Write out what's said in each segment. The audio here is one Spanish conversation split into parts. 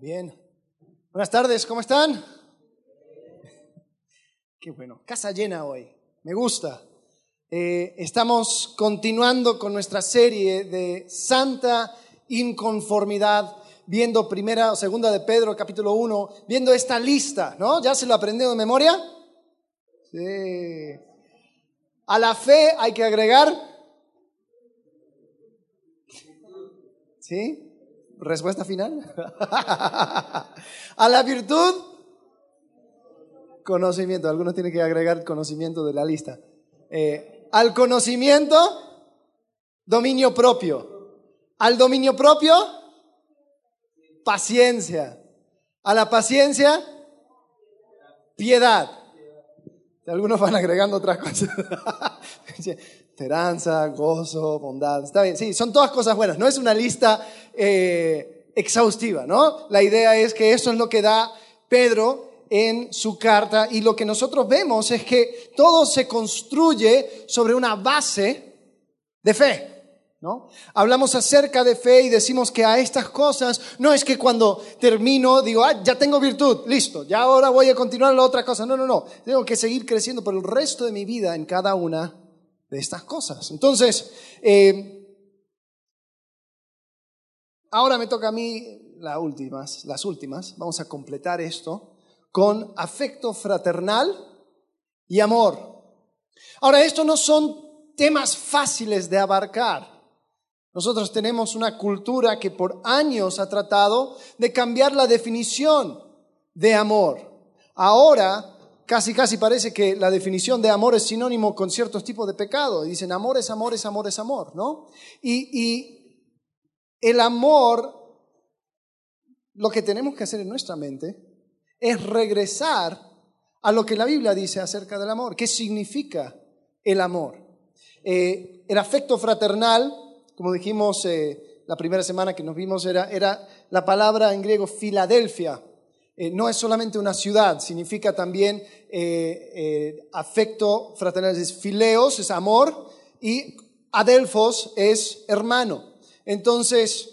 Bien. Buenas tardes, ¿cómo están? Qué bueno. Casa llena hoy. Me gusta. Eh, estamos continuando con nuestra serie de Santa Inconformidad, viendo primera o segunda de Pedro, capítulo 1, viendo esta lista, ¿no? ¿Ya se lo aprendió de memoria? Sí. A la fe hay que agregar. ¿Sí? Respuesta final. a la virtud, conocimiento. Algunos tienen que agregar conocimiento de la lista. Eh, al conocimiento, dominio propio. Al dominio propio, paciencia. A la paciencia, piedad. Algunos van agregando otras cosas. Esperanza, gozo, bondad. Está bien, sí, son todas cosas buenas. No es una lista eh, exhaustiva, ¿no? La idea es que eso es lo que da Pedro en su carta y lo que nosotros vemos es que todo se construye sobre una base de fe. ¿No? Hablamos acerca de fe y decimos que a estas cosas no es que cuando termino digo, ah, ya tengo virtud, listo, ya ahora voy a continuar la otra cosa. No, no, no. Tengo que seguir creciendo por el resto de mi vida en cada una de estas cosas. Entonces, eh, ahora me toca a mí las últimas, las últimas. Vamos a completar esto con afecto fraternal y amor. Ahora, estos no son temas fáciles de abarcar. Nosotros tenemos una cultura que por años ha tratado de cambiar la definición de amor. Ahora casi casi parece que la definición de amor es sinónimo con ciertos tipos de pecado. Dicen amor es amor, es amor, es amor, ¿no? Y, el amor, lo que tenemos que hacer en nuestra mente es regresar a lo que la Biblia dice acerca del amor. ¿Qué significa el amor? Eh, el afecto fraternal, como dijimos eh, la primera semana que nos vimos, era, era la palabra en griego Filadelfia. Eh, no es solamente una ciudad, significa también afecto fraternal, es fileos, es amor, y adelfos es hermano. Entonces,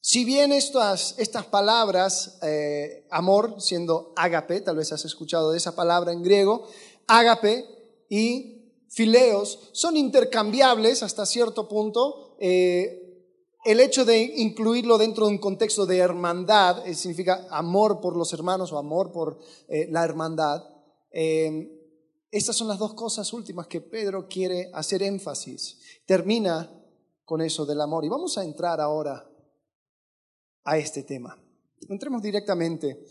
si bien estas, estas palabras, eh, amor siendo ágape, tal vez has escuchado de esa palabra en griego, ágape y fileos son intercambiables hasta cierto punto. Eh, el hecho de incluirlo dentro de un contexto de hermandad eh, significa amor por los hermanos o amor por la hermandad. estas son las dos cosas últimas que Pedro quiere hacer énfasis. Termina con eso del amor. Y vamos a entrar ahora a este tema. Entremos directamente.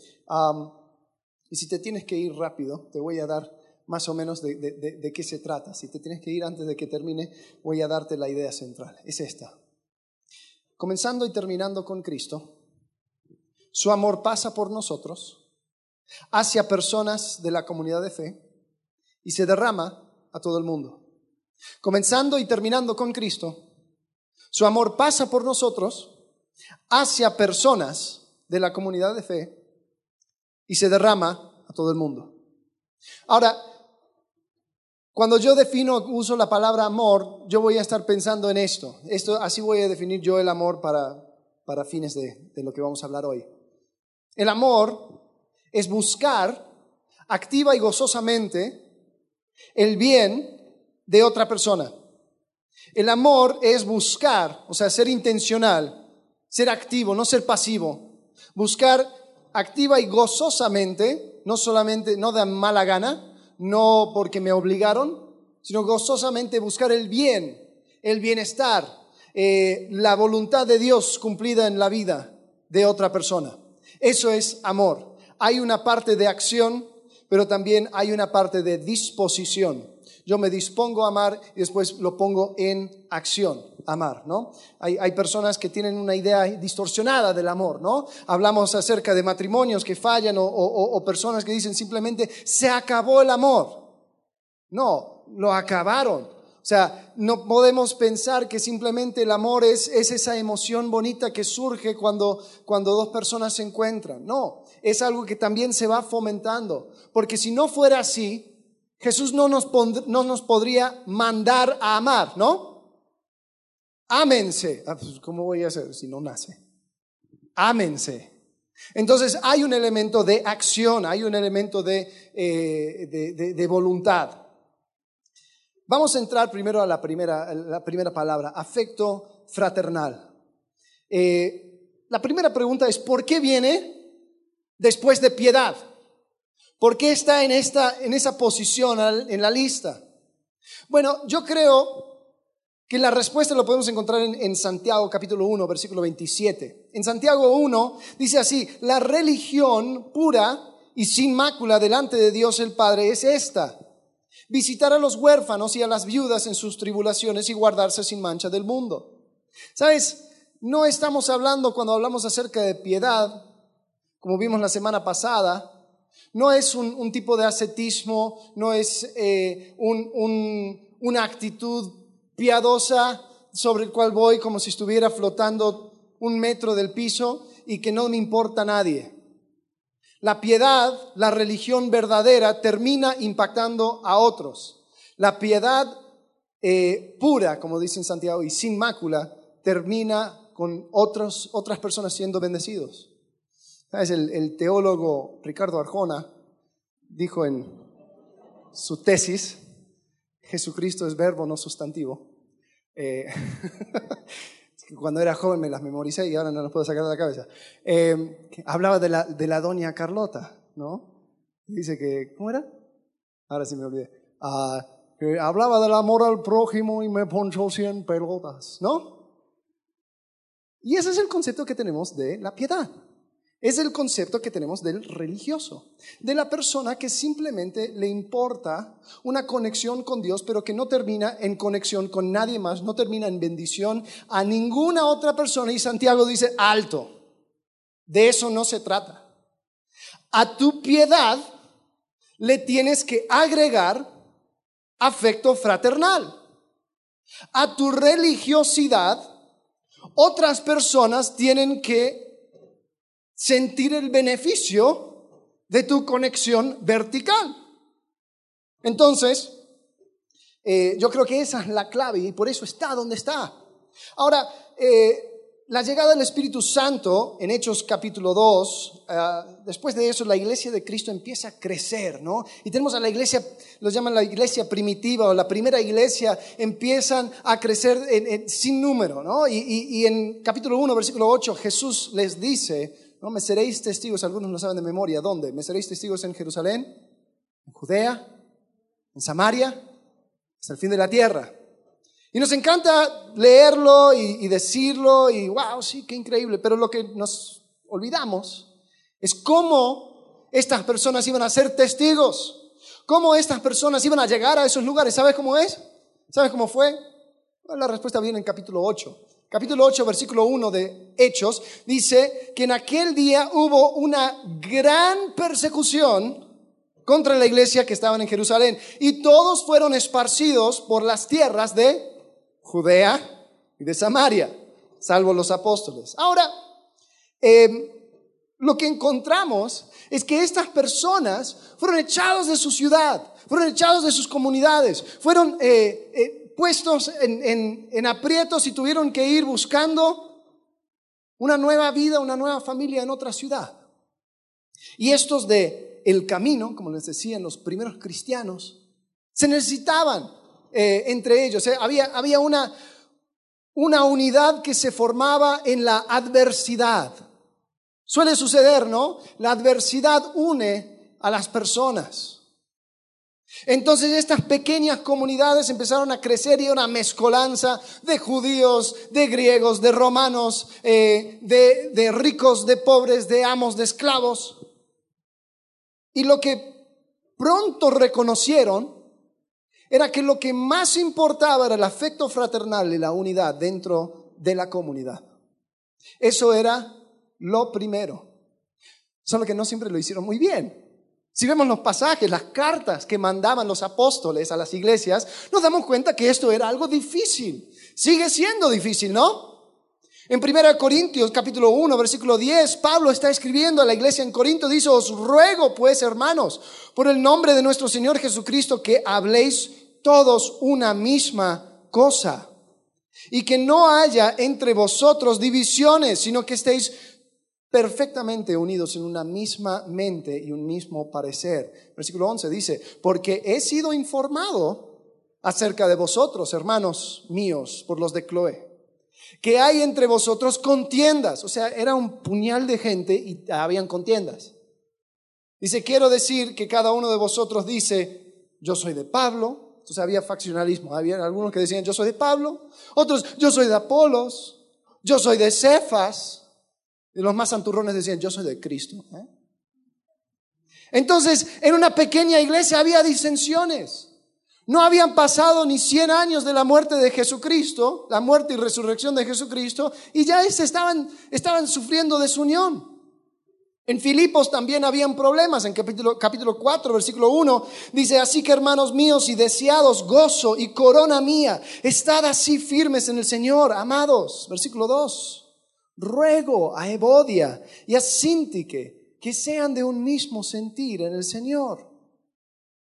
y si te tienes que ir rápido, te voy a dar más o menos de, qué se trata. Si te tienes que ir antes de que termine, voy a darte la idea central. Es esta. Comenzando y terminando con Cristo, su amor pasa por nosotros hacia personas de la comunidad de fe y se derrama a todo el mundo. Comenzando y terminando con Cristo, su amor pasa por nosotros hacia personas de la comunidad de fe y se derrama a todo el mundo. Ahora, cuando yo defino, uso la palabra amor, yo voy a estar pensando en esto. esto así voy a definir yo el amor para, para fines de, de lo que vamos a hablar hoy. El amor es buscar activa y gozosamente el bien de otra persona. El amor es buscar, o sea, ser intencional, ser activo, no ser pasivo. Buscar activa y gozosamente, no solamente, no de mala gana, no porque me obligaron, sino gozosamente buscar el bien, el bienestar, eh, la voluntad de Dios cumplida en la vida de otra persona. Eso es amor. Hay una parte de acción, pero también hay una parte de disposición. Yo me dispongo a amar y después lo pongo en acción amar, ¿no? Hay, personas que tienen una idea distorsionada del amor, ¿no? Hablamos acerca de matrimonios que fallan o, personas que dicen simplemente, se acabó el amor. No, lo acabaron. O sea, no podemos pensar que simplemente el amor es, es esa emoción bonita que surge cuando, cuando dos personas se encuentran. No, es algo que también se va fomentando. Porque si no fuera así, Jesús no nos, no nos podría mandar a amar, ¿no? Ámense. Ah, pues, ¿Cómo voy a hacer si no nace? Ámense. Entonces hay un elemento de acción, hay un elemento de, eh, de, voluntad. Vamos a entrar primero a la primera, la primera palabra, afecto fraternal. Eh, la primera pregunta es, ¿por qué viene después de piedad? ¿Por qué está en, esta, en esa posición en la lista? Bueno, yo creo que la respuesta lo podemos encontrar en, Santiago capítulo 1, versículo 27. En Santiago 1 dice así, la religión pura y sin mácula delante de Dios el Padre es esta, visitar a los huérfanos y a las viudas en sus tribulaciones y guardarse sin mancha del mundo. ¿Sabes? No estamos hablando cuando hablamos acerca de piedad, como vimos la semana pasada, no es un, tipo de ascetismo, no es eh, una actitud piadosa sobre el cual voy como si estuviera flotando un metro del piso y que no me importa a nadie. La piedad, la religión verdadera, termina impactando a otros. La piedad eh, pura, como dice en Santiago, y sin mácula, termina con otros, otras personas siendo bendecidos. ¿Sabes? El, el teólogo Ricardo Arjona dijo en su tesis, Jesucristo es verbo, no sustantivo. Eh, cuando era joven me las memoricé y ahora no las puedo sacar de la cabeza. Eh, hablaba de la, de la doña Carlota, ¿no? Dice que, ¿cómo era? Ahora sí me olvidé. Ah, hablaba del amor al prójimo y me ponchó cien pelotas, ¿no? Y ese es el concepto que tenemos de la piedad. Es el concepto que tenemos del religioso, de la persona que simplemente le importa una conexión con Dios, pero que no termina en conexión con nadie más, no termina en bendición a ninguna otra persona. Y Santiago dice, alto, de eso no se trata. A tu piedad le tienes que agregar afecto fraternal. A tu religiosidad, otras personas tienen que sentir el beneficio de tu conexión vertical. Entonces, eh, yo creo que esa es la clave y por eso está donde está. Ahora, eh, la llegada del Espíritu Santo en Hechos capítulo 2, eh, después de eso la iglesia de Cristo empieza a crecer, ¿no? Y tenemos a la iglesia, los llaman la iglesia primitiva o la primera iglesia, empiezan a crecer sin número, ¿no? Y, y en capítulo 1, versículo 8, Jesús les dice, no, me seréis testigos, algunos no saben de memoria, ¿dónde? ¿Me seréis testigos en Jerusalén? ¿En Judea? ¿En Samaria? Hasta el fin de la tierra. Y nos encanta leerlo y, decirlo y wow, sí, qué increíble. Pero lo que nos olvidamos es cómo estas personas iban a ser testigos. Cómo estas personas iban a llegar a esos lugares. ¿Sabes cómo es? ¿Sabes cómo fue? la respuesta viene en capítulo 8 capítulo 8, versículo 1 de Hechos, dice que en aquel día hubo una gran persecución contra la iglesia que estaban en Jerusalén y todos fueron esparcidos por las tierras de Judea y de Samaria, salvo los apóstoles. Ahora, em, lo que encontramos es que estas personas fueron echados de su ciudad, fueron echados de sus comunidades, fueron eh, eh, puestos en, aprietos y tuvieron que ir buscando una nueva vida, una nueva familia en otra ciudad. Y estos de el camino, como les decían los primeros cristianos, se necesitaban eh, entre ellos. Eh, había, había una, una unidad que se formaba en la adversidad. Suele suceder, ¿no? La adversidad une a las personas. Entonces estas pequeñas comunidades empezaron a crecer y una mezcolanza de judíos, de griegos, de romanos, eh, de, de ricos, de pobres, de amos, de esclavos. Y lo que pronto reconocieron era que lo que más importaba era el afecto fraternal y la unidad dentro de la comunidad. Eso era lo primero. Solo que no siempre lo hicieron muy bien. Si vemos los pasajes, las cartas que mandaban los apóstoles a las iglesias, nos damos cuenta que esto era algo difícil. Sigue siendo difícil, ¿no? En 1 Corintios capítulo 1, versículo 10, Pablo está escribiendo a la iglesia en Corinto, dice, os ruego pues, hermanos, por el nombre de nuestro Señor Jesucristo, que habléis todos una misma cosa y que no haya entre vosotros divisiones, sino que estéis perfectamente unidos en una misma mente y un mismo parecer. Versículo 11 dice, porque he sido informado acerca de vosotros, hermanos míos, por los de Cloé, que hay entre vosotros contiendas. O sea, era un puñal de gente y habían contiendas. Dice, quiero decir que cada uno de vosotros dice, yo soy de Pablo, entonces había faccionalismo. Había algunos que decían, yo soy de Pablo, otros, yo soy de Apolos, yo soy de Cefas. Y los más santurrones decían, yo soy de Cristo. ¿eh? Entonces, en una pequeña iglesia había disensiones. No habían pasado ni 100 años de la muerte de Jesucristo, la muerte y resurrección de Jesucristo, y ya estaban, estaban sufriendo desunión. En Filipos también habían problemas. En capítulo, capítulo 4, versículo 1, dice, así que hermanos míos y deseados, gozo y corona mía, estad así firmes en el Señor, amados. Versículo 2, ruego a Evodia y a Sintique que sean de un mismo sentir en el Señor.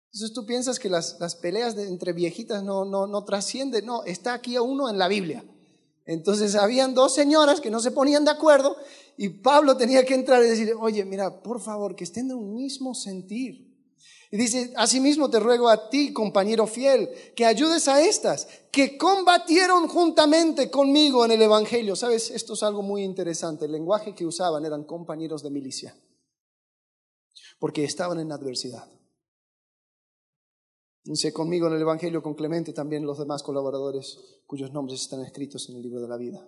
Entonces tú piensas que las, las peleas entre viejitas no, no, no trascienden. No, está aquí uno en la Biblia. Entonces habían dos señoras que no se ponían de acuerdo y Pablo tenía que entrar y decir, oye, mira, por favor, que estén de un mismo sentir. Y dice, asimismo te ruego a ti, compañero fiel, que ayudes a estas, que combatieron juntamente conmigo en el Evangelio. Sabes, esto es algo muy interesante. El lenguaje que usaban eran compañeros de milicia, porque estaban en adversidad. Dice conmigo en el Evangelio, con Clemente, también los demás colaboradores cuyos nombres están escritos en el libro de la vida.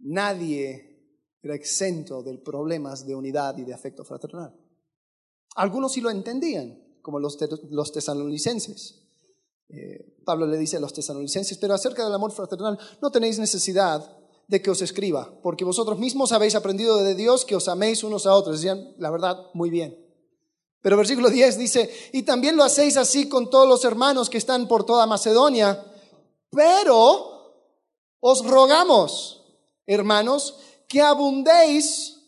Nadie era exento de problemas de unidad y de afecto fraternal. Algunos sí lo entendían, como los, los tesalonicenses. Eh, Pablo le dice a los tesalonicenses, pero acerca del amor fraternal no tenéis necesidad de que os escriba, porque vosotros mismos habéis aprendido de Dios que os améis unos a otros. Decían, la verdad, muy bien. Pero versículo 10 dice, y también lo hacéis así con todos los hermanos que están por toda Macedonia, pero os rogamos, hermanos, que abundéis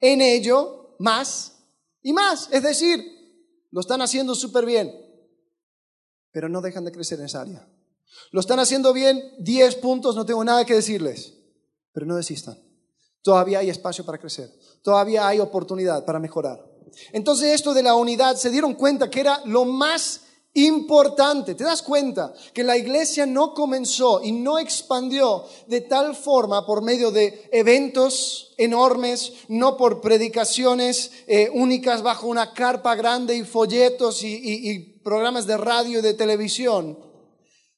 en ello más y más. Es decir, lo están haciendo súper bien, pero no dejan de crecer en esa área. Lo están haciendo bien, 10 puntos, no tengo nada que decirles, pero no desistan. Todavía hay espacio para crecer, todavía hay oportunidad para mejorar. Entonces esto de la unidad se dieron cuenta que era lo más importante. ¿Te das cuenta que la iglesia no comenzó y no expandió de tal forma por medio de eventos enormes, no por predicaciones eh, únicas bajo una carpa grande y folletos y, y programas de radio y de televisión?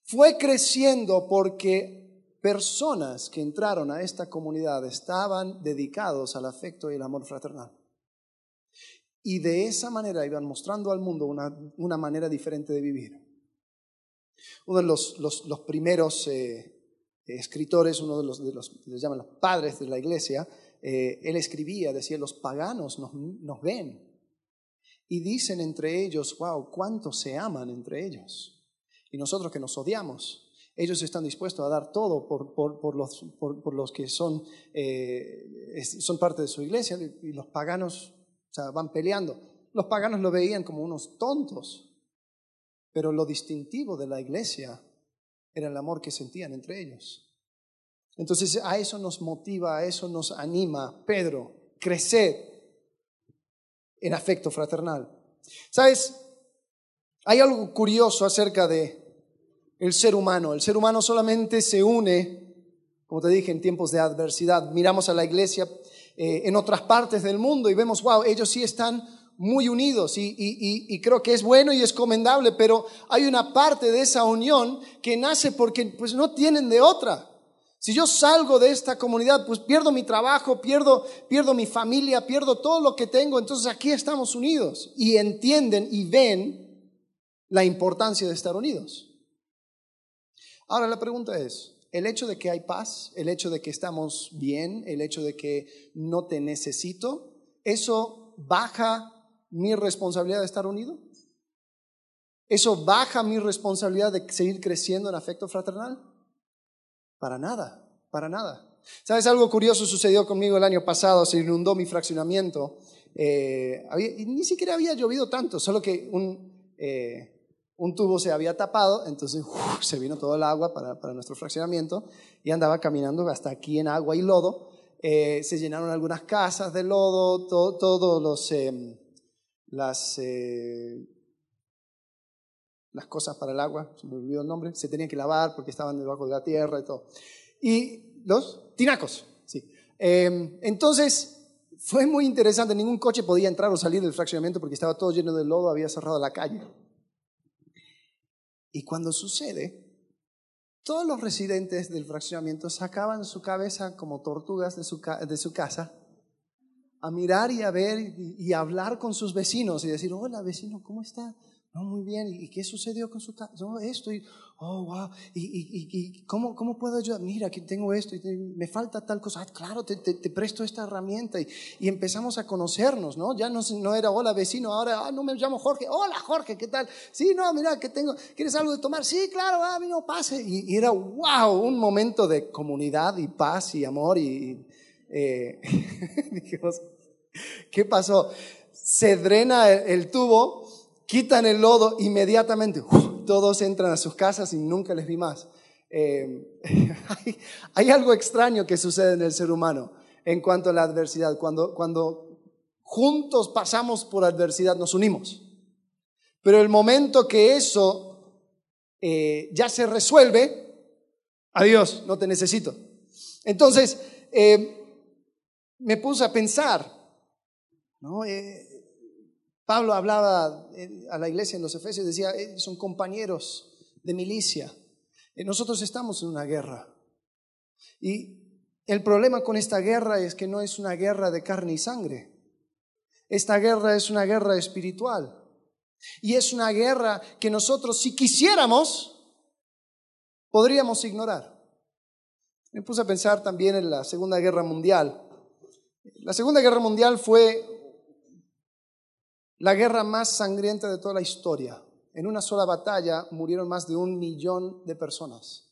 Fue creciendo porque personas que entraron a esta comunidad estaban dedicados al afecto y el amor fraternal. Y de esa manera iban mostrando al mundo una, manera diferente de vivir. Uno de los, los, primeros eh, escritores, uno de los, los, les llaman los padres de la iglesia, eh, él escribía, decía, los paganos nos, nos, ven y dicen entre ellos, wow, cuánto se aman entre ellos. Y nosotros que nos odiamos, ellos están dispuestos a dar todo por, por, por los, por, los que son, eh, son parte de su iglesia y los paganos o sea, van peleando. Los paganos lo veían como unos tontos, pero lo distintivo de la iglesia era el amor que sentían entre ellos. Entonces a eso nos motiva, a eso nos anima Pedro, crecer en afecto fraternal. ¿Sabes? Hay algo curioso acerca de el ser humano. El ser humano solamente se une, como te dije, en tiempos de adversidad. Miramos a la iglesia eh, en otras partes del mundo y vemos, wow, ellos sí están muy unidos y, creo que es bueno y es comendable, pero hay una parte de esa unión que nace porque pues no tienen de otra. Si yo salgo de esta comunidad, pues pierdo mi trabajo, pierdo, pierdo mi familia, pierdo todo lo que tengo, entonces aquí estamos unidos y entienden y ven la importancia de estar unidos. Ahora la pregunta es, el hecho de que hay paz, el hecho de que estamos bien, el hecho de que no te necesito, ¿eso baja mi responsabilidad de estar unido? ¿Eso baja mi responsabilidad de seguir creciendo en afecto fraternal? Para nada, para nada. ¿Sabes? Algo curioso sucedió conmigo el año pasado, se inundó mi fraccionamiento. Eh, ni siquiera había llovido tanto, solo que un, eh, un tubo se había tapado, entonces se vino todo el agua para, nuestro fraccionamiento y andaba caminando hasta aquí en agua y lodo. Eh, se llenaron algunas casas de lodo, todos los, em, las, eh, las cosas para el agua, se me olvidó el nombre, se tenían que lavar porque estaban debajo de la tierra y todo. Y los tinacos, sí. Em, entonces, fue muy interesante, ningún coche podía entrar o salir del fraccionamiento porque estaba todo lleno de lodo, había cerrado la calle. Y cuando sucede, todos los residentes del fraccionamiento sacaban su cabeza como tortugas de su, de su casa a mirar y a ver y, y, hablar con sus vecinos y decir, hola vecino, ¿cómo está? No, muy bien. ¿Y qué sucedió con su? No, esto. Y, oh, wow. ¿Y, cómo, cómo puedo ayudar? Mira, que tengo esto y me falta tal cosa. Ah, claro, te, te, presto esta herramienta. Y, empezamos a conocernos, ¿no? Ya no, no era hola vecino, ahora, ah, no me llamo Jorge. Hola Jorge, ¿qué tal? Sí, no, mira, que tengo. ¿Quieres algo de tomar? Sí, claro, ah, no pase. Y, era, wow, un momento de comunidad y paz y amor. Y eh, dijimos, ¿qué pasó? Se drena el tubo quitan el lodo, inmediatamente todos entran a sus casas y nunca les vi más. Eh, hay, algo extraño que sucede en el ser humano en cuanto a la adversidad. Cuando, cuando juntos pasamos por adversidad, nos unimos. Pero el momento que eso eh, ya se resuelve, adiós, no te necesito. Entonces, eh, me puse a pensar, ¿no? Pablo hablaba eh, a la iglesia en los Efesios, decía, eh, son compañeros de milicia. Eh, nosotros estamos en una guerra. Y el problema con esta guerra es que no es una guerra de carne y sangre. Esta guerra es una guerra espiritual. Y es una guerra que nosotros, si quisiéramos, podríamos ignorar. Me puse a pensar también en la Segunda Guerra Mundial. La Segunda Guerra Mundial fue la guerra más sangrienta de toda la historia. En una sola batalla murieron más de un millón de personas.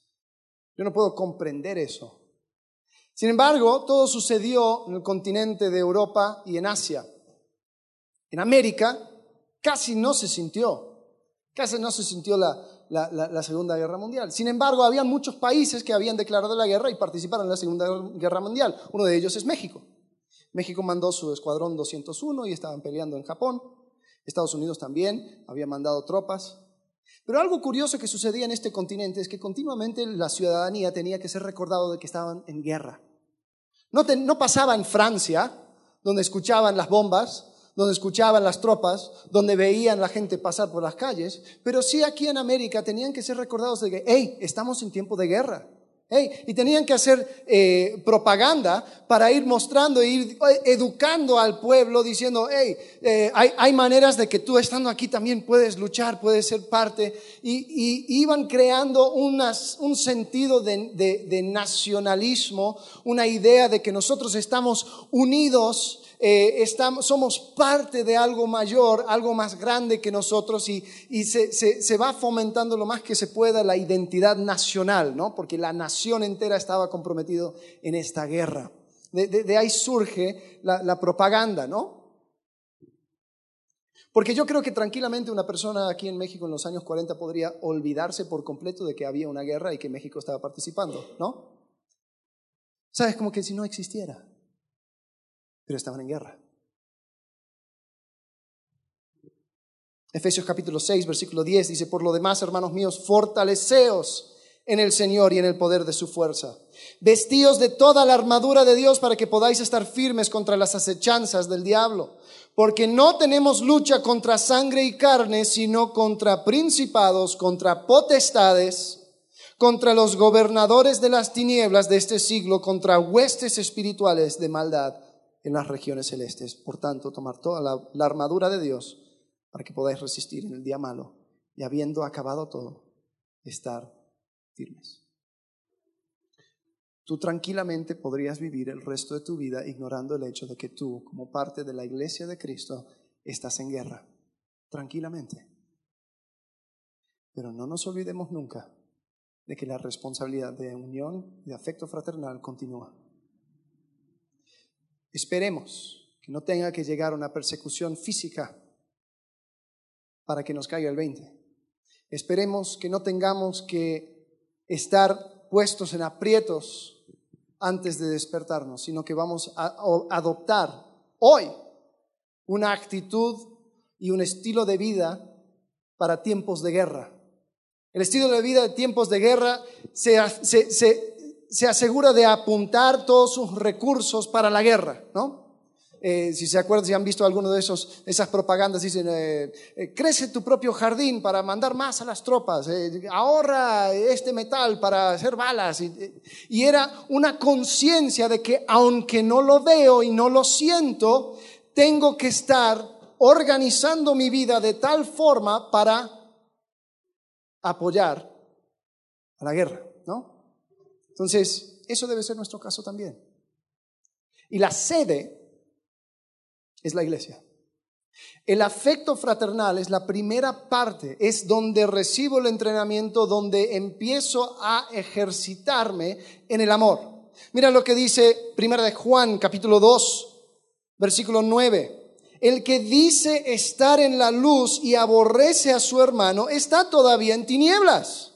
Yo no puedo comprender eso. Sin embargo, todo sucedió en el continente de Europa y en Asia. En América casi no se sintió, casi no se sintió la, la, Segunda Guerra Mundial. Sin embargo, había muchos países que habían declarado la guerra y participaron en la Segunda Guerra Mundial. Uno de ellos es México. México mandó su escuadrón 201 y estaban peleando en Japón. Estados Unidos también había mandado tropas. Pero algo curioso que sucedía en este continente es que continuamente la ciudadanía tenía que ser recordado de que estaban en guerra. No, no pasaba en Francia, donde escuchaban las bombas, donde escuchaban las tropas, donde veían la gente pasar por las calles, pero sí aquí en América tenían que ser recordados de que, hey, estamos en tiempo de guerra y tenían que hacer eh, propaganda para ir mostrando e ir educando al pueblo diciendo, hey, eh, hay, maneras de que tú estando aquí también puedes luchar, puedes ser parte. Y, iban creando un sentido de nacionalismo, una idea de que nosotros estamos unidos eh, estamos, somos parte de algo mayor, algo más grande que nosotros y, se, va fomentando lo más que se pueda la identidad nacional, ¿no? Porque la nación entera estaba comprometido en esta guerra. De, ahí surge la, la propaganda, ¿no? Porque yo creo que tranquilamente una persona aquí en México en los años 40 podría olvidarse por completo de que había una guerra y que México estaba participando, ¿no? ¿Sabes? Como que si no existiera pero estaban en guerra. Efesios capítulo 6, versículo 10 dice, por lo demás, hermanos míos, fortaleceos en el Señor y en el poder de su fuerza. Vestíos de toda la armadura de Dios para que podáis estar firmes contra las acechanzas del diablo. Porque no tenemos lucha contra sangre y carne, sino contra principados, contra potestades, contra los gobernadores de las tinieblas de este siglo, contra huestes espirituales de maldad en las regiones celestes. Por tanto, tomar toda la, armadura de Dios para que podáis resistir en el día malo y habiendo acabado todo, estar firmes. Tú tranquilamente podrías vivir el resto de tu vida ignorando el hecho de que tú, como parte de la iglesia de Cristo, estás en guerra. Tranquilamente. Pero no nos olvidemos nunca de que la responsabilidad de unión y afecto fraternal continúa. Esperemos que no tenga que llegar una persecución física para que nos caiga el 20. Esperemos que no tengamos que estar puestos en aprietos antes de despertarnos, sino que vamos a adoptar hoy una actitud y un estilo de vida para tiempos de guerra. El estilo de vida de tiempos de guerra se, se asegura de apuntar todos sus recursos para la guerra, ¿no? Eh, si se acuerdan, si han visto alguno de esos, esas propagandas, dicen, eh, eh, crece tu propio jardín para mandar más a las tropas, ahorra este metal para hacer balas. y era una conciencia de que aunque no lo veo y no lo siento, tengo que estar organizando mi vida de tal forma para apoyar a la guerra, ¿no? Entonces, eso debe ser nuestro caso también. Y la sede es la iglesia. El afecto fraternal es la primera parte, es donde recibo el entrenamiento, donde empiezo a ejercitarme en el amor. Mira lo que dice Primera de Juan, capítulo 2, versículo 9. El que dice estar en la luz y aborrece a su hermano está todavía en tinieblas.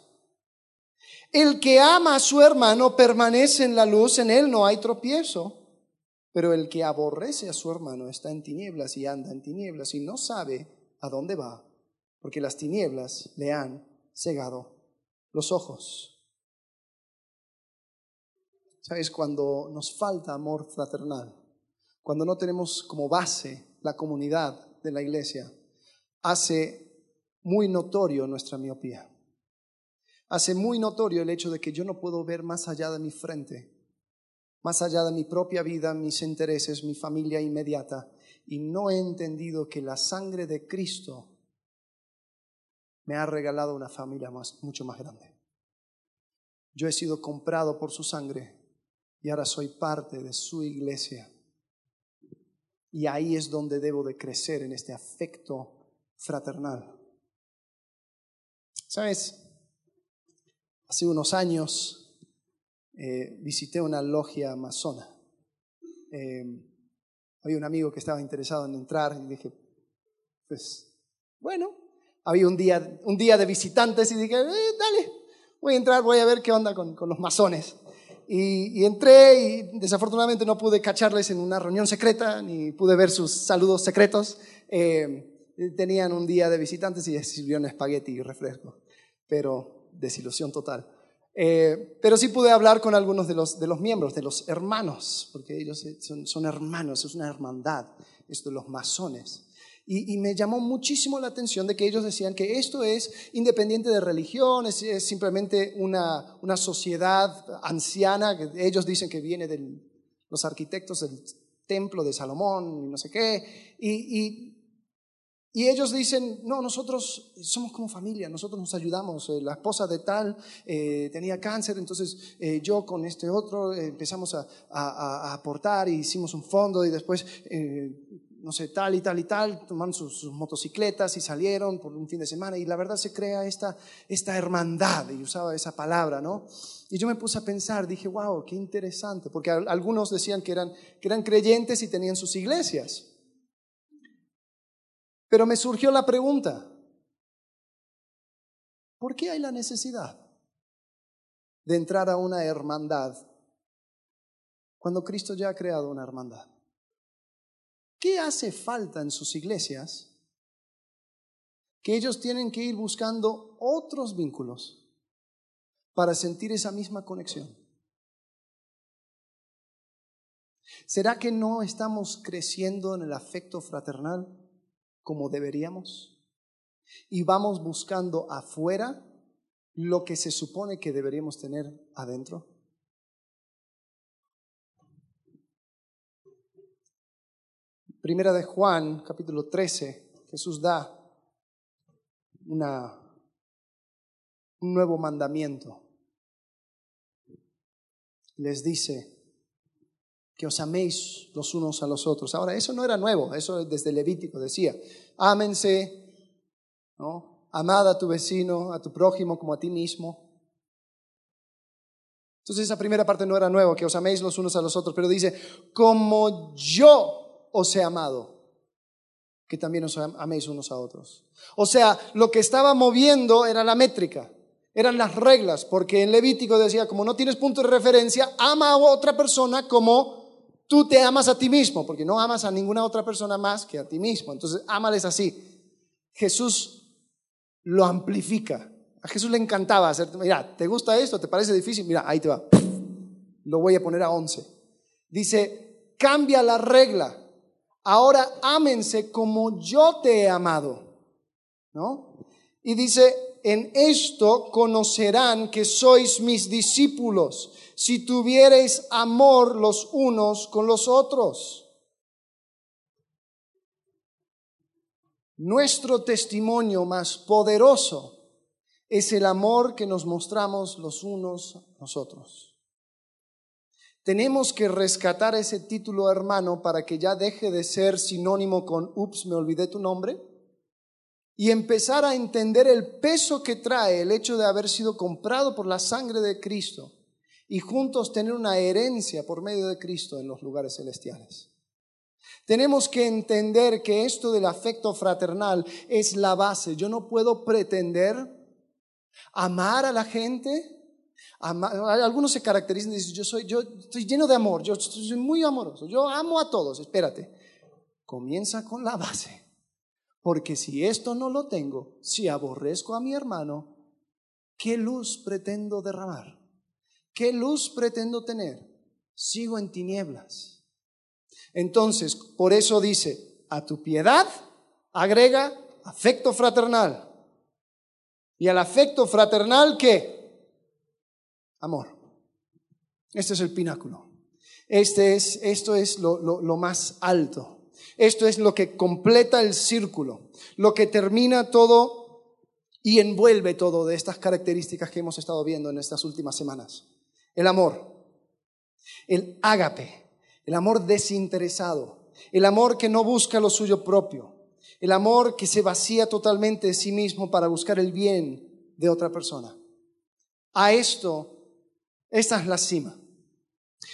El que ama a su hermano permanece en la luz, en él no hay tropiezo. Pero el que aborrece a su hermano está en tinieblas y anda en tinieblas y no sabe a dónde va, porque las tinieblas le han cegado los ojos. ¿Sabes? Cuando nos falta amor fraternal, cuando no tenemos como base la comunidad de la iglesia, hace muy notorio nuestra miopía. Hace muy notorio el hecho de que yo no puedo ver más allá de mi frente más allá de mi propia vida, mis intereses, mi familia inmediata, y no he entendido que la sangre de Cristo me ha regalado una familia mucho más grande. Yo he sido comprado por su sangre y ahora soy parte de su iglesia. Y ahí es donde debo de crecer en este afecto fraternal. ¿Sabes? Hace unos años eh, visité una logia amazona. Eh, había un amigo que estaba interesado en entrar y dije, pues, bueno, había un día, un día de visitantes y dije, eh, dale, voy a entrar, voy a ver qué onda con, los masones. Y, entré y desafortunadamente no pude cacharles en una reunión secreta, ni pude ver sus saludos secretos. tenían un día de visitantes y sirvieron espagueti y refresco, pero desilusión total. Eh, pero sí pude hablar con algunos de los, de los miembros, de los hermanos, porque ellos son, son hermanos, es una hermandad, esto los masones. Y, me llamó muchísimo la atención de que ellos decían que esto es independiente de religión, es, simplemente una, una, sociedad anciana, que ellos dicen que viene de los arquitectos del templo de Salomón y no sé qué. Y y ellos dicen, no, nosotros somos como familia, nosotros nos ayudamos. Eh, la esposa de tal eh, tenía cáncer, entonces eh, yo con este otro empezamos a, aportar y hicimos un fondo y después, no sé, tal y tal y tal, tomaron sus, motocicletas y salieron por un fin de semana y la verdad se crea esta, esta hermandad, y usaba esa palabra, ¿no? Y yo me puse a pensar, dije, wow, qué interesante, porque algunos decían que eran, que eran creyentes y tenían sus iglesias. Pero me surgió la pregunta, ¿por qué hay la necesidad de entrar a una hermandad cuando Cristo ya ha creado una hermandad? ¿Qué hace falta en sus iglesias que ellos tienen que ir buscando otros vínculos para sentir esa misma conexión? ¿Será que no estamos creciendo en el afecto fraternal? Como deberíamos y vamos buscando afuera lo que se supone que deberíamos tener adentro? Primera de Juan, capítulo 13, Jesús da una, un nuevo mandamiento. Les dice, que os améis los unos a los otros. Ahora, eso no era nuevo, eso desde Levítico decía, ámense, ¿no? Amad a tu vecino, a tu prójimo como a ti mismo. Entonces esa primera parte no era nueva, que os améis los unos a los otros, pero dice, como yo os he amado, que también os améis unos a otros. O sea, lo que estaba moviendo era la métrica, eran las reglas, porque en Levítico decía, como no tienes punto de referencia, ama a otra persona como tú te amas a ti mismo, porque no amas a ninguna otra persona más que a ti mismo. Entonces, ámales así. Jesús lo amplifica. A Jesús le encantaba hacer, mira, ¿te gusta esto? ¿Te parece difícil? Mira, ahí te va. Lo voy a poner a 11. Dice, cambia la regla ahora ámense como yo te he amado. ¿No? Y dice, en esto conocerán que sois mis discípulos, si tuviereis amor los unos con los otros. Nuestro testimonio más poderoso es el amor que nos mostramos los unos a nosotros. Tenemos que rescatar ese título hermano para que ya deje de ser sinónimo con, ups, me olvidé tu nombre, y empezar a entender el peso que trae el hecho de haber sido comprado por la sangre de Cristo y juntos tener una herencia por medio de Cristo en los lugares celestiales. Tenemos que entender que esto del afecto fraternal es la base. Yo no puedo pretender amar a la gente algunos se caracterizan y dicen, yo soy, yo estoy lleno de amor, yo soy muy amoroso, yo amo a todos. Espérate, comienza con la base. Porque si esto no lo tengo, si aborrezco a mi hermano, ¿qué luz pretendo derramar? ¿Qué luz pretendo tener? Sigo en tinieblas. Entonces, por eso dice, a tu piedad agrega afecto fraternal. Y al afecto fraternal, ¿qué? amor. Este es el pináculo. Este es, esto es lo, lo más alto. Esto es lo que completa el círculo, lo que termina todo y envuelve todo de estas características que hemos estado viendo en estas últimas semanas. El amor, el ágape, el amor desinteresado, el amor que no busca lo suyo propio, el amor que se vacía totalmente de sí mismo para buscar el bien de otra persona. A esto esta es la cima.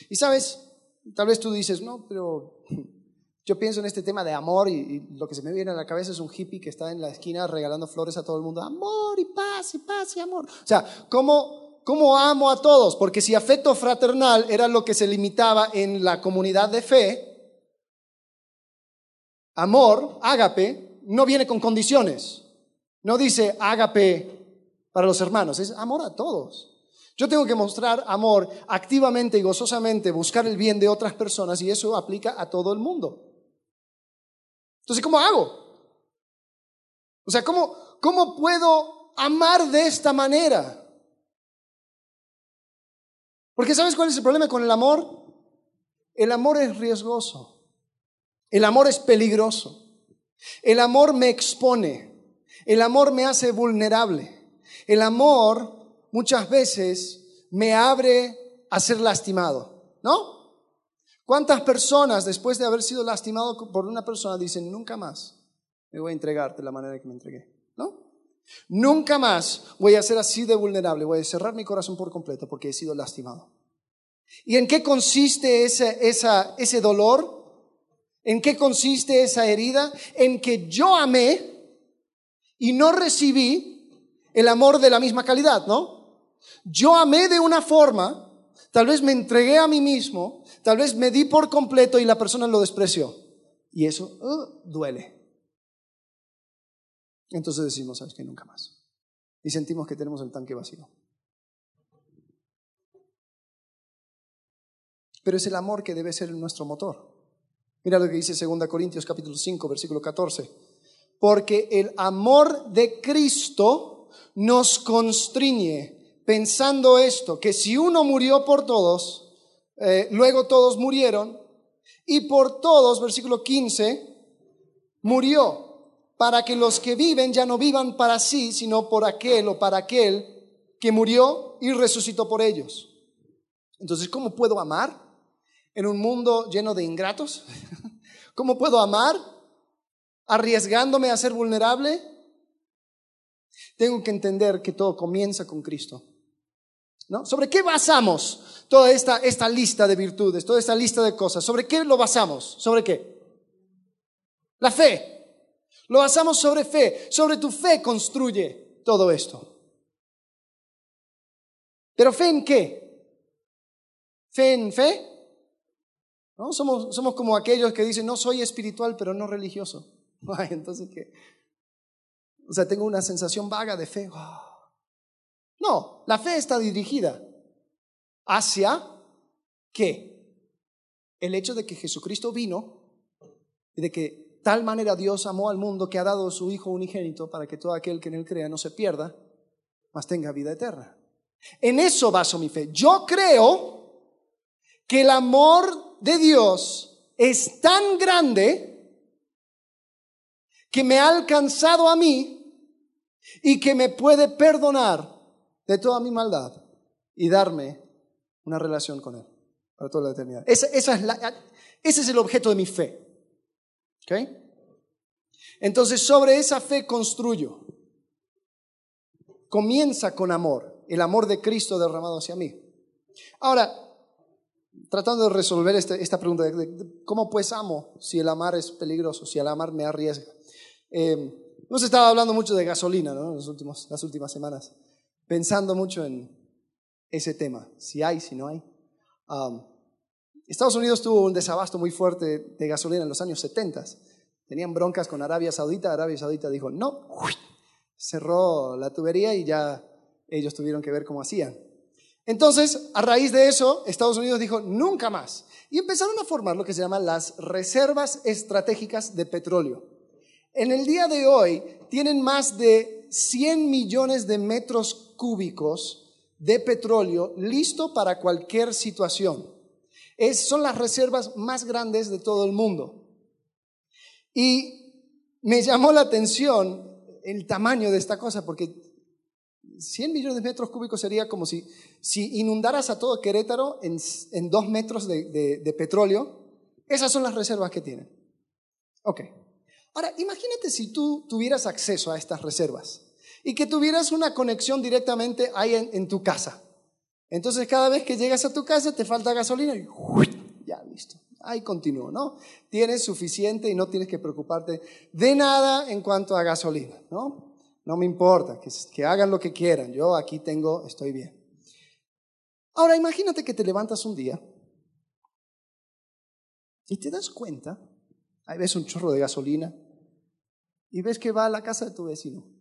Y sabes, tal vez tú dices, no, pero yo pienso en este tema de amor y, lo que se me viene a la cabeza es un hippie que está en la esquina regalando flores a todo el mundo. Amor y paz y paz y amor. O sea, ¿cómo, cómo amo a todos? Porque si afecto fraternal era lo que se limitaba en la comunidad de fe, amor, ágape, no viene con condiciones. No dice ágape para los hermanos, es amor a todos. Yo tengo que mostrar amor activamente y gozosamente, buscar el bien de otras personas y eso aplica a todo el mundo. Entonces, ¿cómo hago? O sea, ¿cómo, cómo puedo amar de esta manera? Porque ¿sabes cuál es el problema con el amor? El amor es riesgoso. El amor es peligroso. El amor me expone. El amor me hace vulnerable. El amor muchas veces me abre a ser lastimado, ¿no? ¿Cuántas personas después de haber sido lastimado por una persona dicen, nunca más me voy a entregarte de la manera que me entregué, ¿no? Nunca más voy a ser así de vulnerable, voy a cerrar mi corazón por completo porque he sido lastimado. ¿Y en qué consiste ese, ese dolor? ¿En qué consiste esa herida? En que yo amé y no recibí el amor de la misma calidad, ¿no? Yo amé de una forma, tal vez me entregué a mí mismo, tal vez me di por completo y la persona lo despreció. Y eso uh, duele. Entonces decimos, ¿sabes qué? Nunca más. Y sentimos que tenemos el tanque vacío. Pero es el amor que debe ser nuestro motor. Mira lo que dice 2 Corintios capítulo 5, versículo 14. Porque el amor de Cristo nos constriñe pensando esto, que si uno murió por todos, eh, luego todos murieron, y por todos, versículo 15, murió, para que los que viven ya no vivan para sí, sino por aquel o para aquel que murió y resucitó por ellos. Entonces, ¿cómo puedo amar en un mundo lleno de ingratos? ¿Cómo puedo amar arriesgándome a ser vulnerable? Tengo que entender que todo comienza con Cristo. ¿Sobre qué basamos toda esta, esta lista de virtudes, toda esta lista de cosas? ¿Sobre qué lo basamos? ¿Sobre qué? La fe. Lo basamos sobre fe. Sobre tu fe construye todo esto. ¿Pero fe en qué? ¿Fe en fe? ¿No? Somos, somos como aquellos que dicen, no soy espiritual, pero no religioso. Entonces, ¿qué? O sea, tengo una sensación vaga de fe. No, la fe está dirigida hacia qué? El hecho de que Jesucristo vino y de que tal manera Dios amó al mundo que ha dado a su Hijo unigénito para que todo aquel que en él crea no se pierda, mas tenga vida eterna. En eso baso mi fe. Yo creo que el amor de Dios es tan grande que me ha alcanzado a mí y que me puede perdonar de toda mi maldad y darme una relación con Él para toda la eternidad. Esa, es ese es el objeto de mi fe. Entonces, sobre esa fe construyo. Comienza con amor, el amor de Cristo derramado hacia mí. Ahora, tratando de resolver este, esta pregunta de, cómo pues amo si el amar es peligroso, si el amar me arriesga. Eh, Hemos estado hablando mucho de gasolina ¿no? en últimos, las últimas semanas, pensando mucho en ese tema, si hay, si no hay. Estados Unidos tuvo un desabasto muy fuerte de gasolina en los años 70. Tenían broncas con Arabia Saudita, Arabia Saudita dijo no, cerró la tubería y ya ellos tuvieron que ver cómo hacían. Entonces, a raíz de eso, Estados Unidos dijo nunca más. Y empezaron a formar lo que se llaman las reservas estratégicas de petróleo. En el día de hoy tienen más de 100 millones de metros cúbicos de petróleo listo para cualquier situación. son las reservas más grandes de todo el mundo. Y me llamó la atención el tamaño de esta cosa, porque 100 millones de metros cúbicos sería como si, inundaras a todo Querétaro en, dos metros de, de petróleo. Esas son las reservas que tienen. Ok. Ahora, imagínate si tú tuvieras acceso a estas reservas y que tuvieras una conexión directamente ahí en, tu casa. Entonces, cada vez que llegas a tu casa te falta gasolina y ya listo. Ahí continúo, ¿no? Tienes suficiente y no tienes que preocuparte de nada en cuanto a gasolina, ¿no? No me importa, que, que hagan lo que quieran. Yo aquí tengo, estoy bien. Ahora, imagínate que te levantas un día y te das cuenta, ahí ves un chorro de gasolina, y ves que va a la casa de tu vecino.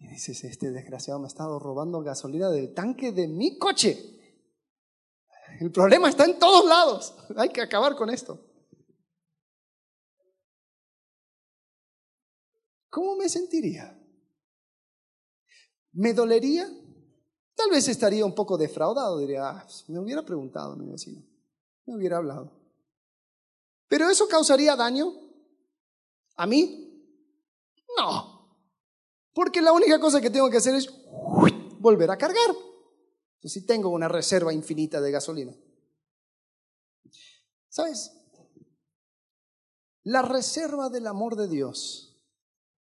Y dices, este desgraciado me ha estado robando gasolina del tanque de mi coche. El problema está en todos lados. Hay que acabar con esto. ¿Cómo me sentiría? ¿Me dolería? Tal vez estaría un poco defraudado. Diría, ah, pues, me hubiera preguntado mi vecino. Me hubiera hablado. ¿Pero eso causaría daño? ¿A mí? No. Porque la única cosa que tengo que hacer es volver a cargar. Sí tengo una reserva infinita de gasolina. ¿Sabes? La reserva del amor de Dios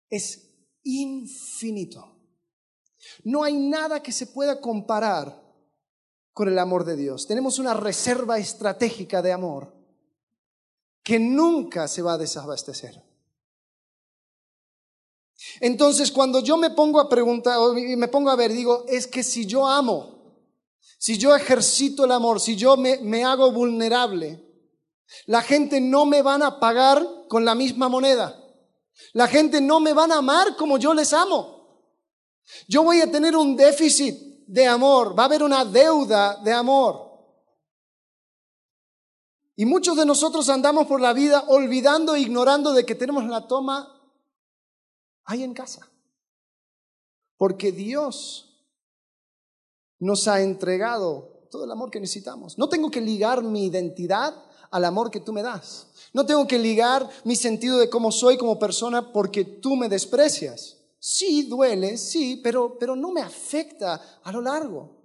es infinito. No hay nada que se pueda comparar con el amor de Dios. Tenemos una reserva estratégica de amor que nunca se va a desabastecer. Entonces, cuando yo me pongo a preguntar, y me pongo a ver, digo, es que si yo amo, si yo ejercito el amor, si yo me, me hago vulnerable, la gente no me van a pagar con la misma moneda. La gente no me van a amar como yo les amo. Yo voy a tener un déficit de amor, va a haber una deuda de amor. Y muchos de nosotros andamos por la vida olvidando e ignorando de que tenemos la toma hay en casa. Porque Dios nos ha entregado todo el amor que necesitamos. No tengo que ligar mi identidad al amor que tú me das. No tengo que ligar mi sentido de cómo soy como persona porque tú me desprecias. Sí, duele, sí, pero, pero no me afecta a lo largo.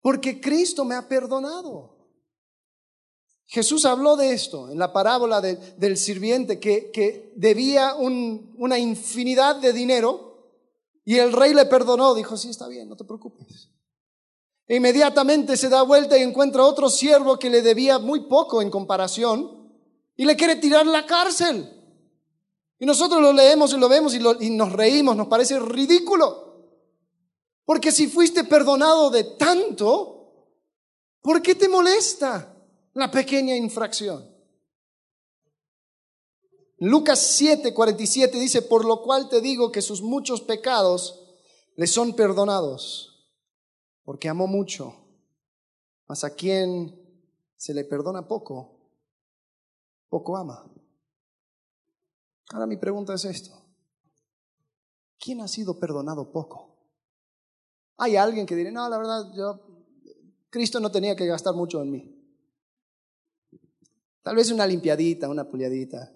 Porque Cristo me ha perdonado. Jesús habló de esto en la parábola del sirviente que, debía una infinidad de dinero y el rey le perdonó. Dijo, sí, está bien, no te preocupes. E inmediatamente se da vuelta y encuentra otro siervo que le debía muy poco en comparación y le quiere tirar la cárcel. Y nosotros lo leemos y lo vemos y, y nos reímos, nos parece ridículo. Porque si fuiste perdonado de tanto, ¿por qué te molesta la pequeña infracción? Lucas 7, 47 dice, por lo cual te digo que sus muchos pecados le son perdonados, porque amó mucho. Mas a quien se le perdona poco, poco ama. Ahora mi pregunta es esto. ¿Quién ha sido perdonado poco? Hay alguien que dirá, no, la verdad, yo, Cristo no tenía que gastar mucho en mí. Tal vez una limpiadita, una puliadita,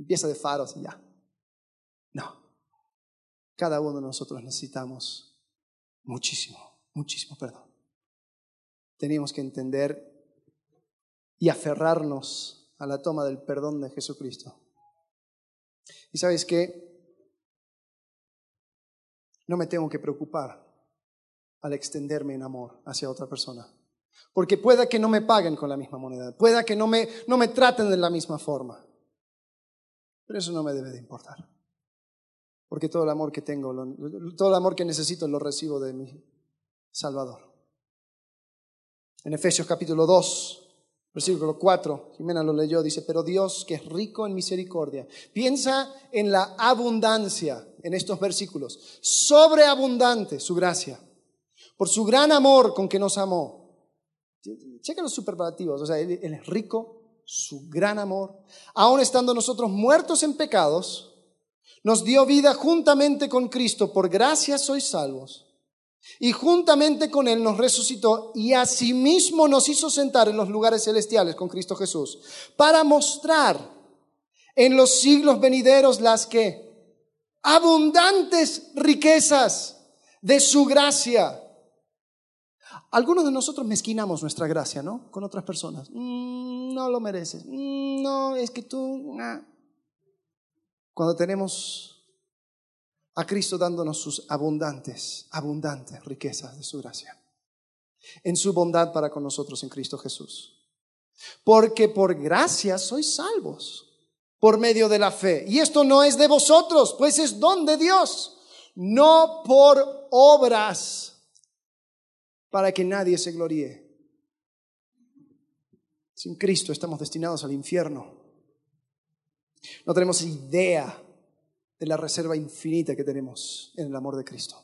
Empieza de faros y ya. No. Cada uno de nosotros necesitamos muchísimo, muchísimo perdón. Teníamos que entender y aferrarnos a la toma del perdón de Jesucristo. Y sabes qué? No me tengo que preocupar al extenderme en amor hacia otra persona. Porque pueda que no me paguen con la misma moneda, pueda que no me, no me traten de la misma forma. Pero eso no me debe de importar. Porque todo el amor que tengo, todo el amor que necesito lo recibo de mi Salvador. En Efesios capítulo 2, versículo 4, Jimena lo leyó, dice, pero Dios que es rico en misericordia, piensa en la abundancia en estos versículos, sobreabundante su gracia, por su gran amor con que nos amó. Checa los superlativos, o sea, él es rico, su gran amor, aun estando nosotros muertos en pecados, nos dio vida juntamente con Cristo, por gracia sois salvos. Y juntamente con Él nos resucitó y asimismo nos hizo sentar en los lugares celestiales con Cristo Jesús, para mostrar en los siglos venideros las que abundantes riquezas de su gracia algunos de nosotros mezquinamos nuestra gracia, ¿no? Con otras personas. Mm, no lo mereces. Mm, no, es que tú... Cuando tenemos a Cristo dándonos sus abundantes, abundantes riquezas de su gracia. En su bondad para con nosotros en Cristo Jesús. Porque por gracia sois salvos por medio de la fe. Y esto no es de vosotros, pues es don de Dios, no por obras para que nadie se gloríe. Sin Cristo estamos destinados al infierno. No tenemos idea de la reserva infinita que tenemos en el amor de Cristo.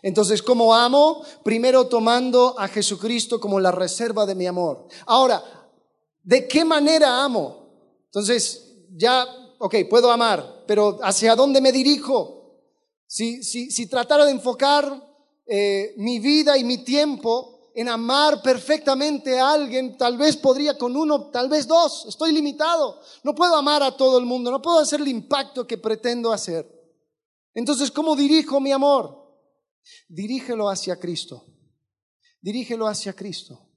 Entonces, ¿cómo amo? Primero tomando a Jesucristo como la reserva de mi amor. Ahora, ¿de qué manera amo? Entonces, ya, ok, puedo amar, pero ¿hacia dónde me dirijo? Si, si, si tratara de enfocar eh, mi vida y mi tiempo en amar perfectamente a alguien, tal vez podría con uno, tal vez dos, estoy limitado, no puedo amar a todo el mundo, no puedo hacer el impacto que pretendo hacer. Entonces, ¿cómo dirijo mi amor? Dirígelo hacia Cristo, dirígelo hacia Cristo.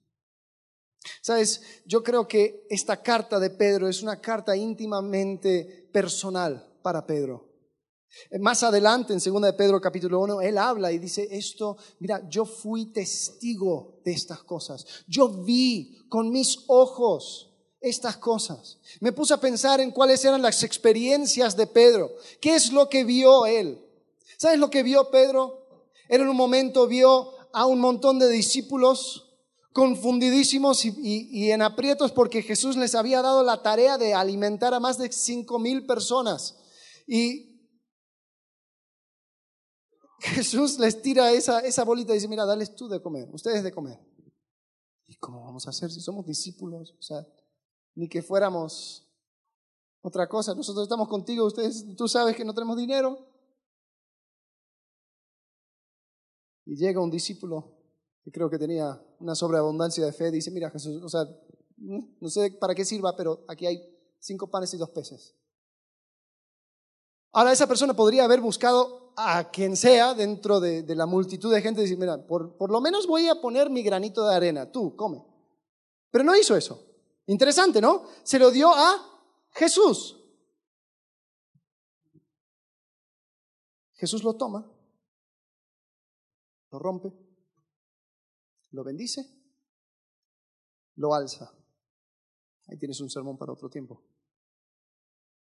Sabes, yo creo que esta carta de Pedro es una carta íntimamente personal para Pedro. Más adelante, en 2 de Pedro capítulo 1, él habla y dice esto, mira, yo fui testigo de estas cosas. Yo vi con mis ojos estas cosas. Me puse a pensar en cuáles eran las experiencias de Pedro. ¿Qué es lo que vio él? ¿Sabes lo que vio Pedro? Él en un momento vio a un montón de discípulos confundidísimos y, y, en aprietos porque Jesús les había dado la tarea de alimentar a más de cinco mil personas. Y Jesús les tira esa, esa bolita y dice, mira, dales tú de comer, ustedes de comer. ¿Y cómo vamos a hacer si somos discípulos? O sea, ni que fuéramos otra cosa. Nosotros estamos contigo, ustedes, tú sabes que no tenemos dinero. Y llega un discípulo que creo que tenía una sobreabundancia de fe, dice, mira Jesús, o sea, no sé para qué sirva, pero aquí hay cinco panes y dos peces. Ahora esa persona podría haber buscado a quien sea dentro de, la multitud de gente y decir, mira, por, por lo menos voy a poner mi granito de arena, tú, come. Pero no hizo eso. Interesante, ¿no? Se lo dio a Jesús. Jesús lo toma, lo rompe, lo bendice, lo alza. Ahí tienes un sermón para otro tiempo.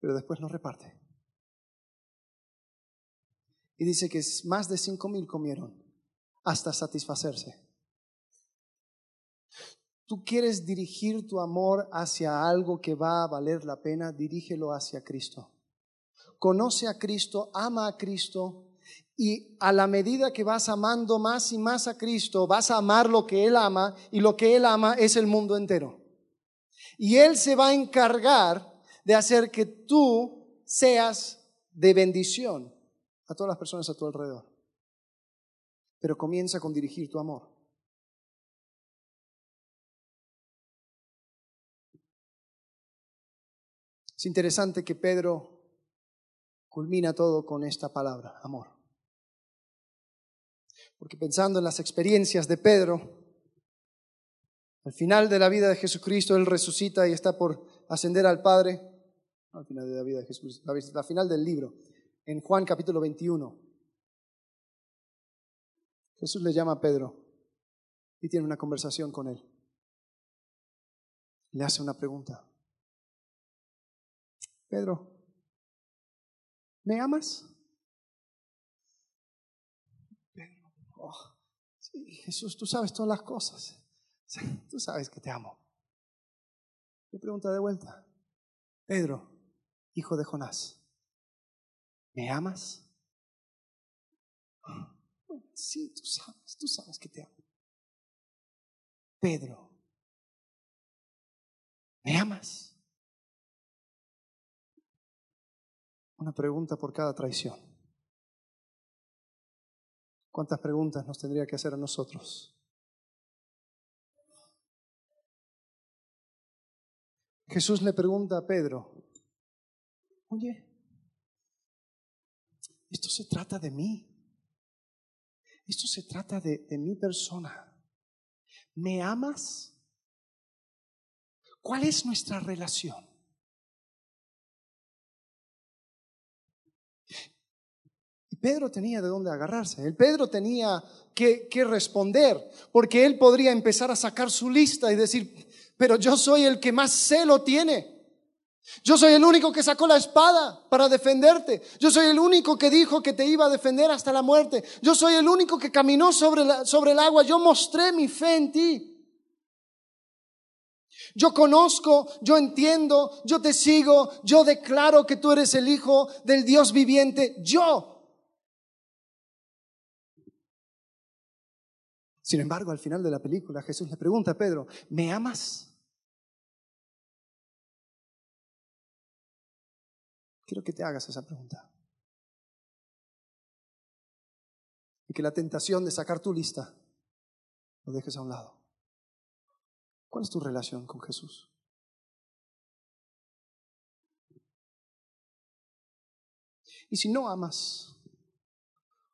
pero después lo reparte. Y dice que más de cinco mil comieron hasta satisfacerse. Tú quieres dirigir tu amor hacia algo que va a valer la pena, dirígelo hacia Cristo. Conoce a Cristo, ama a Cristo y a la medida que vas amando más y más a Cristo, vas a amar lo que Él ama y lo que Él ama es el mundo entero. Y Él se va a encargar de hacer que tú seas de bendición a todas las personas a tu alrededor. Pero comienza con dirigir tu amor. Es interesante que Pedro culmina todo con esta palabra, amor. Porque pensando en las experiencias de Pedro, al final de la vida de Jesucristo, Él resucita y está por ascender al Padre. al final de la vida de Jesucristo, al final del libro, en Juan capítulo 21. Jesús le llama a Pedro y tiene una conversación con él. Le hace una pregunta. Pedro, ¿me amas? Pedro, oh, sí, Jesús, tú sabes todas las cosas. Tú sabes que te amo. Le pregunta de vuelta. Pedro, hijo de Jonás, ¿me amas? Sí, tú sabes, tú sabes que te amo. Pedro, ¿me amas? Una pregunta por cada traición. ¿Cuántas preguntas nos tendría que hacer a nosotros? Jesús le pregunta a Pedro, oye, esto se trata de mí. Esto se trata de, de mi persona. ¿Me amas? ¿Cuál es nuestra relación? Y Pedro tenía de dónde agarrarse. El Pedro tenía que, que responder, porque él podría empezar a sacar su lista y decir, pero yo soy el que más celo tiene. Yo soy el único que sacó la espada para defenderte. Yo soy el único que dijo que te iba a defender hasta la muerte. Yo soy el único que caminó sobre, sobre el agua. Yo mostré mi fe en ti. Yo conozco, yo entiendo, yo te sigo, yo declaro que tú eres el Hijo del Dios viviente. Yo. Sin embargo, al final de la película, Jesús le pregunta a Pedro, ¿me amas? Quiero que te hagas esa pregunta. Y que la tentación de sacar tu lista lo dejes a un lado. ¿Cuál es tu relación con Jesús? Y si no amas,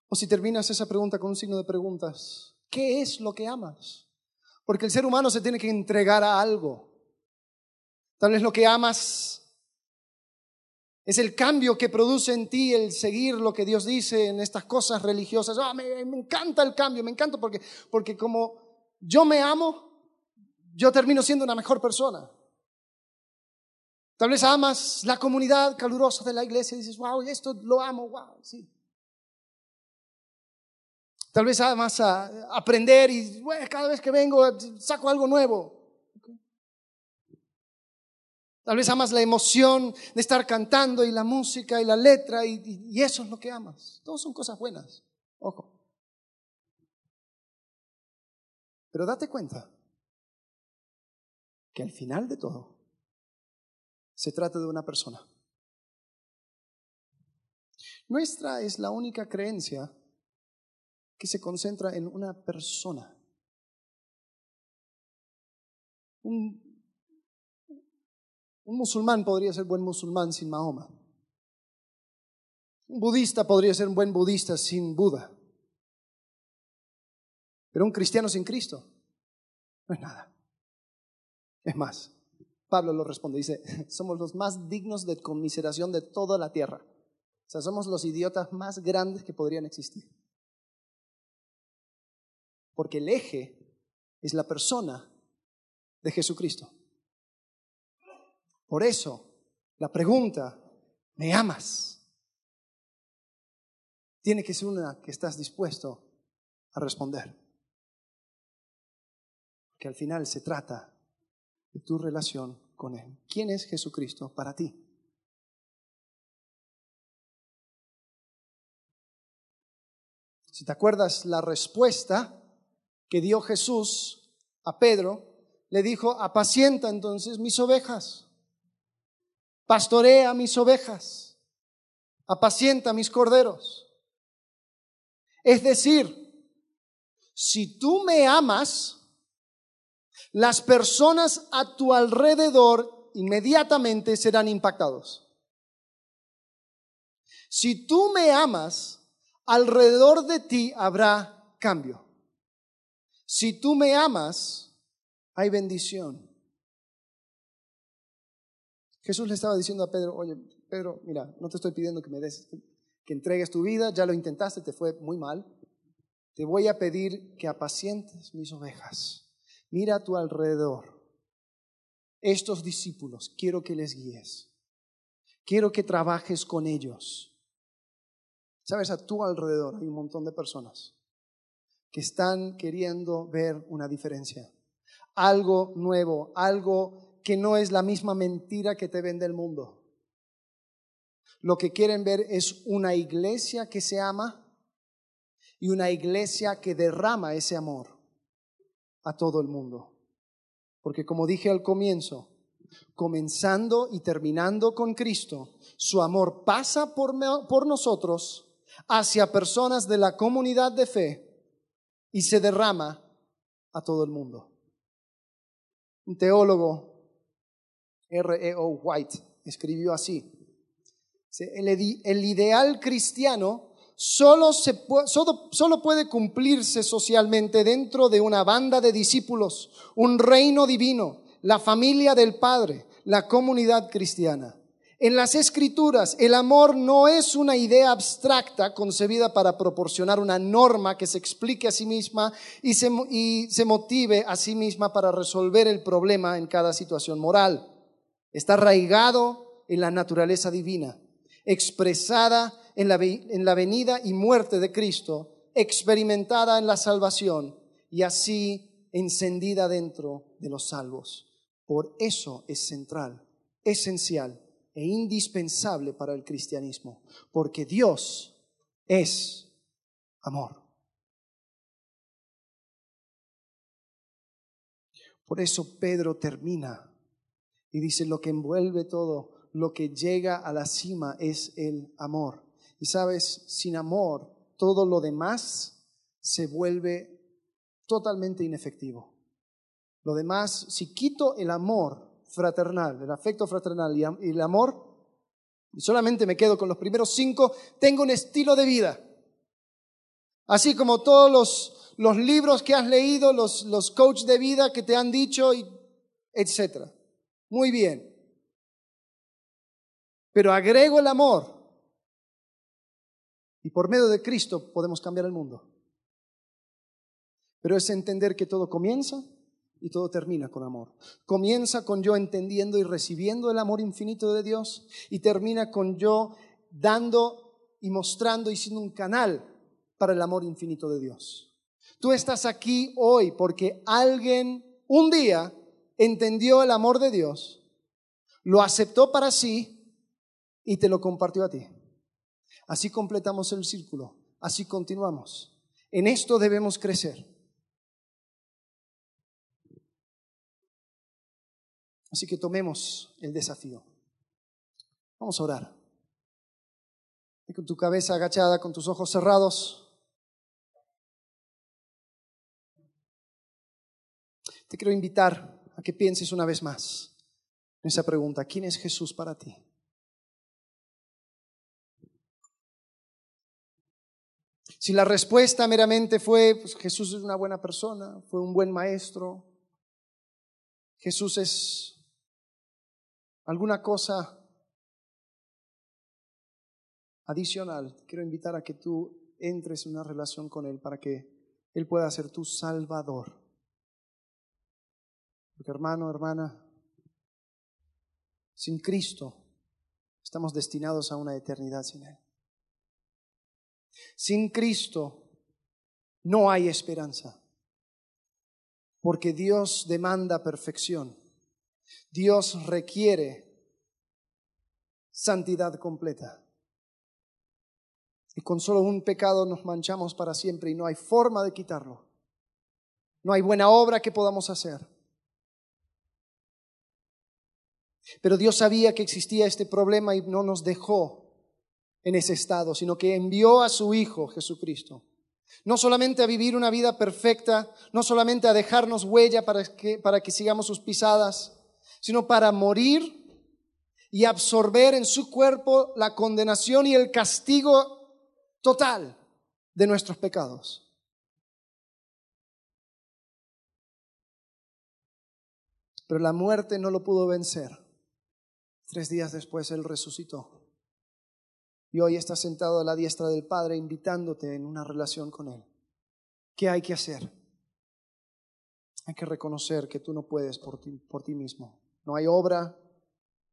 o si terminas esa pregunta con un signo de preguntas, ¿qué es lo que amas? Porque el ser humano se tiene que entregar a algo. Tal vez lo que amas es el cambio que produce en ti el seguir lo que Dios dice en estas cosas religiosas. Ah, me, encanta el cambio, me encanta porque, porque como yo me amo, yo termino siendo una mejor persona. Tal vez amas la comunidad calurosa de la iglesia y dices, wow, esto lo amo, wow, sí. Tal vez amas a aprender y cada vez que vengo saco algo nuevo. Tal vez amas la emoción de estar cantando y la música y la letra y, eso es lo que amas. Todos son cosas buenas. Ojo. Pero date cuenta que al final de todo se trata de una persona. Nuestra es la única creencia que se concentra en una persona. Un un musulmán podría ser buen musulmán sin Mahoma. Un budista podría ser un buen budista sin Buda. Pero un cristiano sin Cristo no es nada. Es más, Pablo lo responde, dice, somos los más dignos de conmiseración de toda la tierra. O sea, somos los idiotas más grandes que podrían existir. Porque el eje es la persona de Jesucristo. Por eso, la pregunta ¿Me amas? Tiene que ser una que estás dispuesto a responder. Que al final se trata de tu relación con Él. ¿Quién es Jesucristo para ti? Si te acuerdas la respuesta que dio Jesús a Pedro, le dijo, apacienta entonces mis ovejas, pastorea mis ovejas, apacienta mis corderos. Es decir, si tú me amas, las personas a tu alrededor inmediatamente serán impactados. Si tú me amas, alrededor de ti habrá cambio. Si tú me amas, hay bendición. Jesús le estaba diciendo a Pedro, oye, Pedro, mira, no te estoy pidiendo que me des, que entregues tu vida, ya lo intentaste, te fue muy mal. Te voy a pedir que apacientes mis ovejas. Mira a tu alrededor. Estos discípulos, quiero que les guíes. Quiero que trabajes con ellos. Sabes, a tu alrededor hay un montón de personas que están queriendo ver una diferencia. Algo nuevo, algo que no es la misma mentira que te vende el mundo. Lo que quieren ver es una iglesia que se ama y una iglesia que derrama ese amor a todo el mundo. Porque como dije al comienzo, comenzando y terminando con Cristo, su amor pasa por, nosotros hacia personas de la comunidad de fe y se derrama a todo el mundo. Un teólogo, R.E.O. White, escribió así. El ideal cristiano solo, se, solo, puede cumplirse socialmente dentro de una banda de discípulos, un reino divino, la familia del Padre, la comunidad cristiana. En las escrituras, el amor no es una idea abstracta concebida para proporcionar una norma que se explique a sí misma y se, y se motive a sí misma para resolver el problema en cada situación moral. Está arraigado en la naturaleza divina, expresada en la, en la venida y muerte de Cristo, experimentada en la salvación y así encendida dentro de los salvos. Por eso es central, esencial e indispensable para el cristianismo, porque Dios es amor. Por eso Pedro termina y dice, lo que envuelve todo, lo que llega a la cima es el amor. Y sabes, sin amor, todo lo demás se vuelve totalmente inefectivo. Lo demás, si quito el amor fraternal, el afecto fraternal y el amor, y solamente me quedo con los primeros cinco, tengo un estilo de vida. Así como todos los, los libros que has leído, los, los coaches de vida que te han dicho, etc. Muy bien. Pero agrego el amor y por medio de Cristo podemos cambiar el mundo. Pero es entender que todo comienza y todo termina con amor. Comienza con yo entendiendo y recibiendo el amor infinito de Dios y termina con yo dando y mostrando y siendo un canal para el amor infinito de Dios. Tú estás aquí hoy porque alguien un día entendió el amor de Dios, lo aceptó para sí y te lo compartió a ti. Así completamos el círculo, así continuamos. En esto debemos crecer. Así que tomemos el desafío. Vamos a orar. Y con tu cabeza agachada, con tus ojos cerrados. Te quiero invitar a que pienses una vez más en esa pregunta. ¿Quién es Jesús para ti? Si la respuesta meramente fue, pues Jesús es una buena persona, fue un buen maestro, Jesús es alguna cosa adicional, quiero invitar a que tú entres en una relación con Él para que Él pueda ser tu salvador. Porque hermano, hermana, sin Cristo estamos destinados a una eternidad sin Él. Sin Cristo no hay esperanza, porque Dios demanda perfección. Dios requiere santidad completa. Y con solo un pecado nos manchamos para siempre y no hay forma de quitarlo. No hay buena obra que podamos hacer. Pero Dios sabía que existía este problema y no nos dejó en ese estado, sino que envió a su Hijo Jesucristo. No solamente a vivir una vida perfecta, no solamente a dejarnos huella para que, para que sigamos sus pisadas, sino para morir y absorber en su cuerpo la condenación y el castigo total de nuestros pecados. Pero la muerte no lo pudo vencer. Tres días después Él resucitó. Y hoy está sentado a la diestra del Padre invitándote en una relación con Él. ¿Qué hay que hacer? Hay que reconocer que tú no puedes por ti, por ti mismo. No hay obra,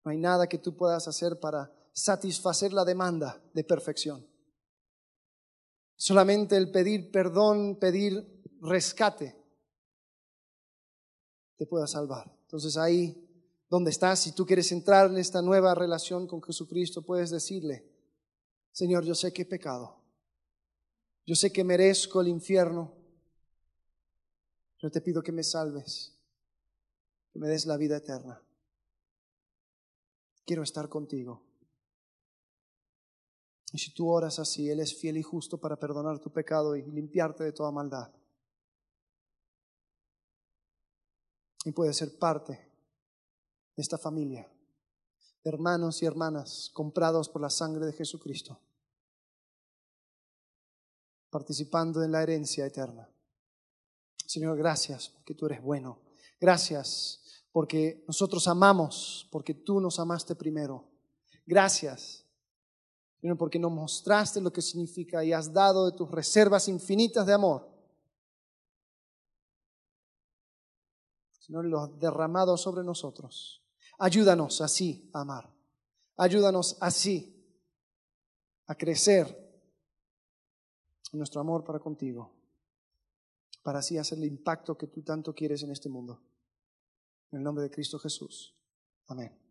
no hay nada que tú puedas hacer para satisfacer la demanda de perfección. Solamente el pedir perdón, pedir rescate, te pueda salvar. Entonces ahí donde estás, si tú quieres entrar en esta nueva relación con Jesucristo, puedes decirle, Señor, yo sé que he pecado, yo sé que merezco el infierno, yo te pido que me salves, que me des la vida eterna. Quiero estar contigo. Y si tú oras así, Él es fiel y justo para perdonar tu pecado y limpiarte de toda maldad. Y puede ser parte de esta familia, hermanos y hermanas comprados por la sangre de Jesucristo, participando en la herencia eterna. Señor, gracias porque tú eres bueno. Gracias porque nosotros amamos, porque tú nos amaste primero. Gracias, Señor, porque nos mostraste lo que significa y has dado de tus reservas infinitas de amor. Señor, lo has derramado sobre nosotros. Ayúdanos así a amar. Ayúdanos así a crecer nuestro amor para contigo, para así hacer el impacto que tú tanto quieres en este mundo. En el nombre de Cristo Jesús. Amén.